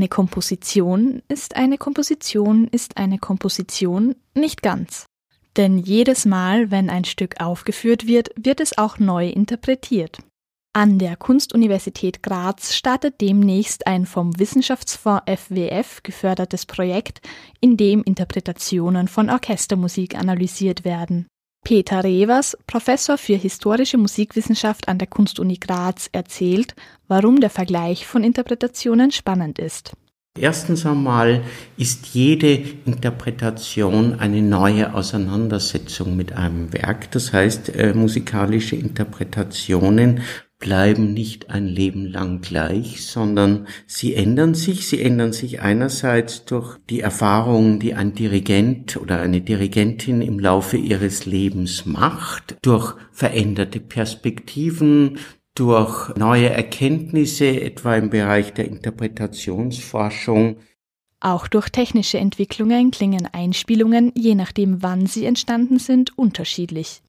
Eine Komposition ist eine Komposition ist eine Komposition nicht ganz. Denn jedes Mal, wenn ein Stück aufgeführt wird, wird es auch neu interpretiert. An der Kunstuniversität Graz startet demnächst ein vom Wissenschaftsfonds FWF gefördertes Projekt, in dem Interpretationen von Orchestermusik analysiert werden. Peter Revers, Professor für historische Musikwissenschaft an der Kunstuni Graz, erzählt, warum der Vergleich von Interpretationen spannend ist. Erstens einmal ist jede Interpretation eine neue Auseinandersetzung mit einem Werk. Das heißt, äh, musikalische Interpretationen bleiben nicht ein Leben lang gleich, sondern sie ändern sich. Sie ändern sich einerseits durch die Erfahrungen, die ein Dirigent oder eine Dirigentin im Laufe ihres Lebens macht, durch veränderte Perspektiven, durch neue Erkenntnisse, etwa im Bereich der Interpretationsforschung. Auch durch technische Entwicklungen klingen Einspielungen, je nachdem wann sie entstanden sind, unterschiedlich.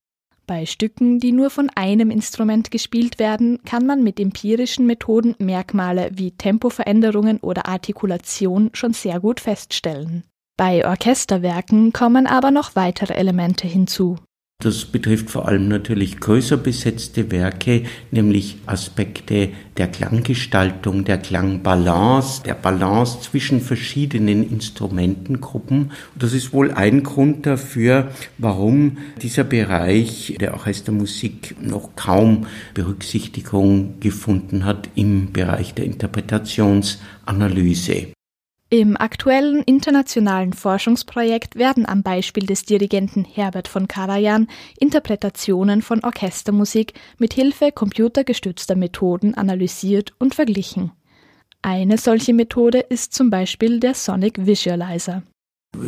Bei Stücken, die nur von einem Instrument gespielt werden, kann man mit empirischen Methoden Merkmale wie Tempoveränderungen oder Artikulation schon sehr gut feststellen. Bei Orchesterwerken kommen aber noch weitere Elemente hinzu. Das betrifft vor allem natürlich größer besetzte Werke, nämlich Aspekte der Klanggestaltung, der Klangbalance, der Balance zwischen verschiedenen Instrumentengruppen. Das ist wohl ein Grund dafür, warum dieser Bereich der Orchestermusik noch kaum Berücksichtigung gefunden hat im Bereich der Interpretationsanalyse. Im aktuellen internationalen Forschungsprojekt werden am Beispiel des Dirigenten Herbert von Karajan Interpretationen von Orchestermusik mit Hilfe computergestützter Methoden analysiert und verglichen. Eine solche Methode ist zum Beispiel der Sonic Visualizer.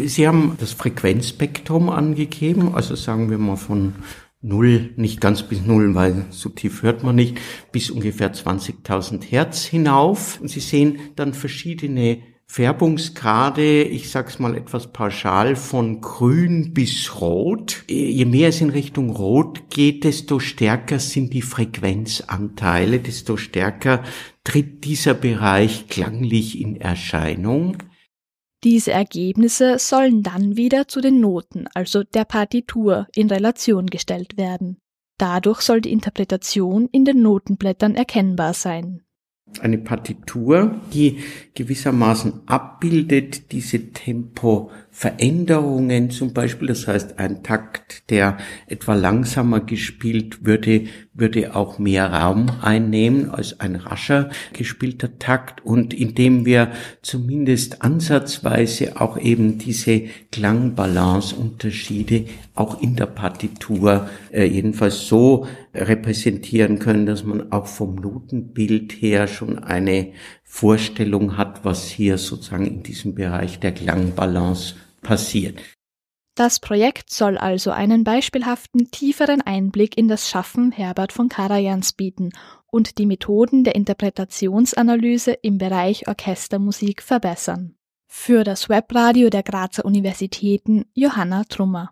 Sie haben das Frequenzspektrum angegeben, also sagen wir mal von Null, nicht ganz bis Null, weil so tief hört man nicht, bis ungefähr 20.000 Hertz hinauf. Und Sie sehen dann verschiedene Färbungsgrade, ich sag's mal etwas pauschal, von grün bis rot. Je mehr es in Richtung rot geht, desto stärker sind die Frequenzanteile, desto stärker tritt dieser Bereich klanglich in Erscheinung. Diese Ergebnisse sollen dann wieder zu den Noten, also der Partitur, in Relation gestellt werden. Dadurch soll die Interpretation in den Notenblättern erkennbar sein eine Partitur, die gewissermaßen abbildet diese Tempoveränderungen zum Beispiel. Das heißt, ein Takt, der etwa langsamer gespielt würde, würde auch mehr Raum einnehmen als ein rascher gespielter Takt. Und indem wir zumindest ansatzweise auch eben diese Klangbalanceunterschiede auch in der Partitur äh, jedenfalls so repräsentieren können, dass man auch vom Notenbild her schon eine Vorstellung hat, was hier sozusagen in diesem Bereich der Klangbalance passiert. Das Projekt soll also einen beispielhaften, tieferen Einblick in das Schaffen Herbert von Karajans bieten und die Methoden der Interpretationsanalyse im Bereich Orchestermusik verbessern. Für das Webradio der Grazer Universitäten Johanna Trummer